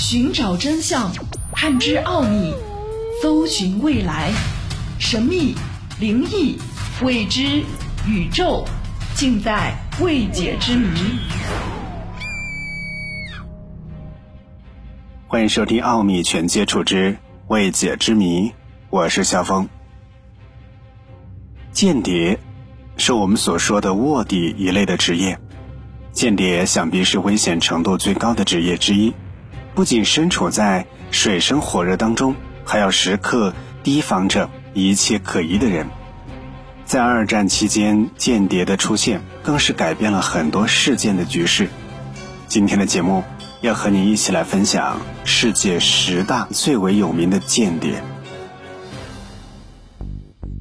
寻找真相，探知奥秘，搜寻未来，神秘、灵异、未知、宇宙，尽在未解之谜。欢迎收听《奥秘全接触之未解之谜》，我是肖峰。间谍是我们所说的卧底一类的职业。间谍想必是危险程度最高的职业之一，不仅身处在水深火热当中，还要时刻提防着一切可疑的人。在二战期间，间谍的出现更是改变了很多事件的局势。今天的节目要和你一起来分享世界十大最为有名的间谍。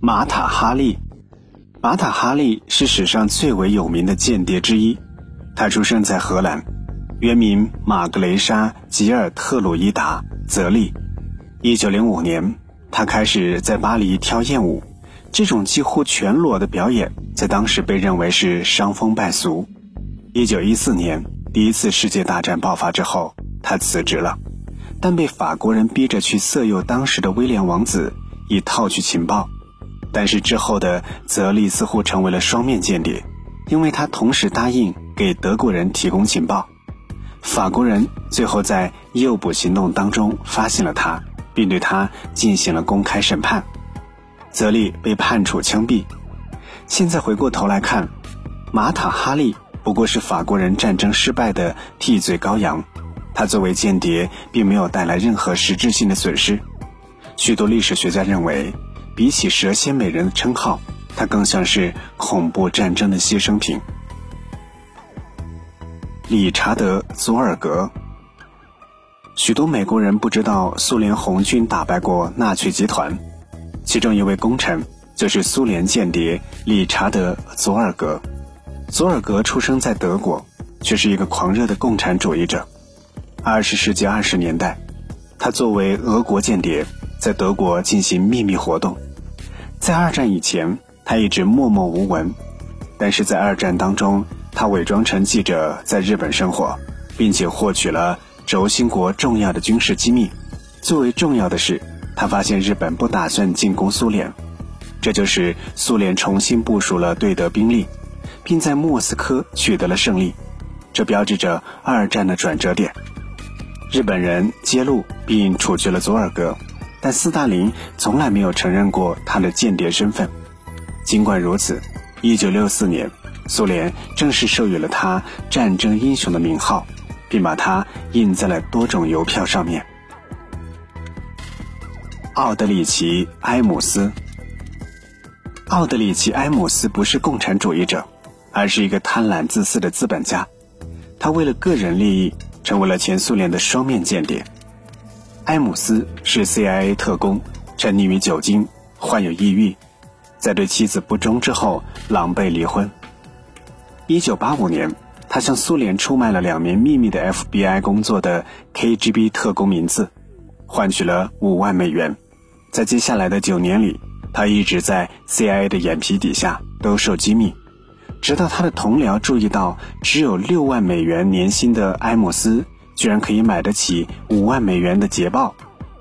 马塔·哈利，马塔·哈利是史上最为有名的间谍之一。他出生在荷兰，原名玛格雷莎·吉尔特鲁伊达·泽利。一九零五年，他开始在巴黎跳艳舞，这种几乎全裸的表演在当时被认为是伤风败俗。一九一四年，第一次世界大战爆发之后，他辞职了，但被法国人逼着去色诱当时的威廉王子，以套取情报。但是之后的泽利似乎成为了双面间谍，因为他同时答应。给德国人提供情报，法国人最后在诱捕行动当中发现了他，并对他进行了公开审判，泽利被判处枪毙。现在回过头来看，马塔·哈利不过是法国人战争失败的替罪羔羊，他作为间谍并没有带来任何实质性的损失。许多历史学家认为，比起蛇蝎美人的称号，他更像是恐怖战争的牺牲品。理查德·佐尔格。许多美国人不知道苏联红军打败过纳粹集团，其中一位功臣就是苏联间谍理查德·佐尔格。佐尔格出生在德国，却是一个狂热的共产主义者。二十世纪二十年代，他作为俄国间谍在德国进行秘密活动。在二战以前，他一直默默无闻，但是在二战当中。他伪装成记者在日本生活，并且获取了轴心国重要的军事机密。最为重要的是，他发现日本不打算进攻苏联，这就是苏联重新部署了对德兵力，并在莫斯科取得了胜利。这标志着二战的转折点。日本人揭露并处决了佐尔格，但斯大林从来没有承认过他的间谍身份。尽管如此，1964年。苏联正式授予了他“战争英雄”的名号，并把他印在了多种邮票上面。奥德里奇·埃姆斯。奥德里奇·埃姆斯不是共产主义者，而是一个贪婪自私的资本家。他为了个人利益，成为了前苏联的双面间谍。埃姆斯是 CIA 特工，沉溺于酒精，患有抑郁，在对妻子不忠之后，狼狈离婚。一九八五年，他向苏联出卖了两名秘密的 FBI 工作的 KGB 特工名字，换取了五万美元。在接下来的九年里，他一直在 CIA 的眼皮底下兜售机密，直到他的同僚注意到，只有六万美元年薪的埃姆斯居然可以买得起五万美元的捷豹，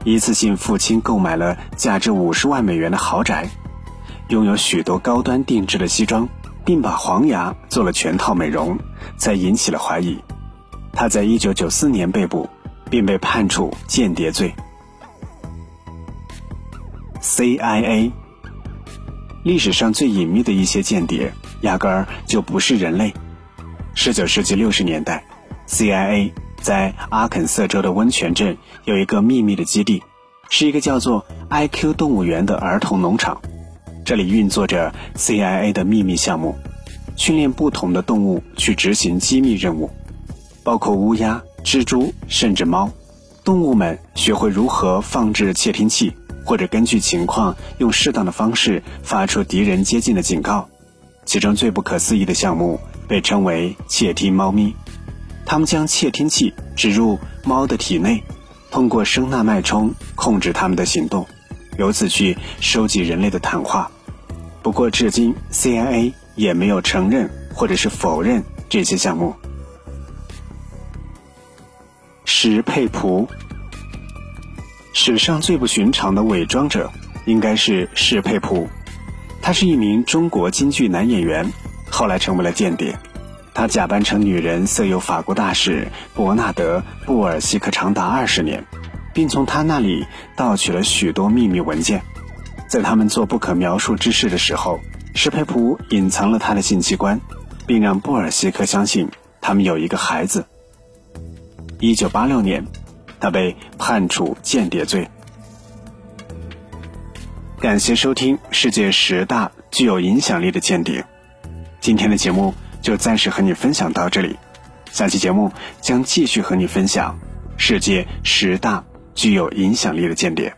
一次性付清购买了价值五十万美元的豪宅，拥有许多高端定制的西装。并把黄牙做了全套美容，才引起了怀疑。他在一九九四年被捕，并被判处间谍罪。CIA，历史上最隐秘的一些间谍，压根儿就不是人类。十九世纪六十年代，CIA 在阿肯色州的温泉镇有一个秘密的基地，是一个叫做 IQ 动物园的儿童农场。这里运作着 CIA 的秘密项目，训练不同的动物去执行机密任务，包括乌鸦、蜘蛛，甚至猫。动物们学会如何放置窃听器，或者根据情况用适当的方式发出敌人接近的警告。其中最不可思议的项目被称为“窃听猫咪”。他们将窃听器植入猫的体内，通过声纳脉冲控制它们的行动，由此去收集人类的谈话。不过，至今 CIA 也没有承认或者是否认这些项目。石佩璞。史上最不寻常的伪装者，应该是石佩璞。他是一名中国京剧男演员，后来成为了间谍。他假扮成女人，色诱法国大使伯纳德·布尔西克长达二十年，并从他那里盗取了许多秘密文件。在他们做不可描述之事的时候，施佩璞隐藏了他的性器官，并让布尔西克相信他们有一个孩子。一九八六年，他被判处间谍罪。感谢收听世界十大具有影响力的间谍。今天的节目就暂时和你分享到这里，下期节目将继续和你分享世界十大具有影响力的间谍。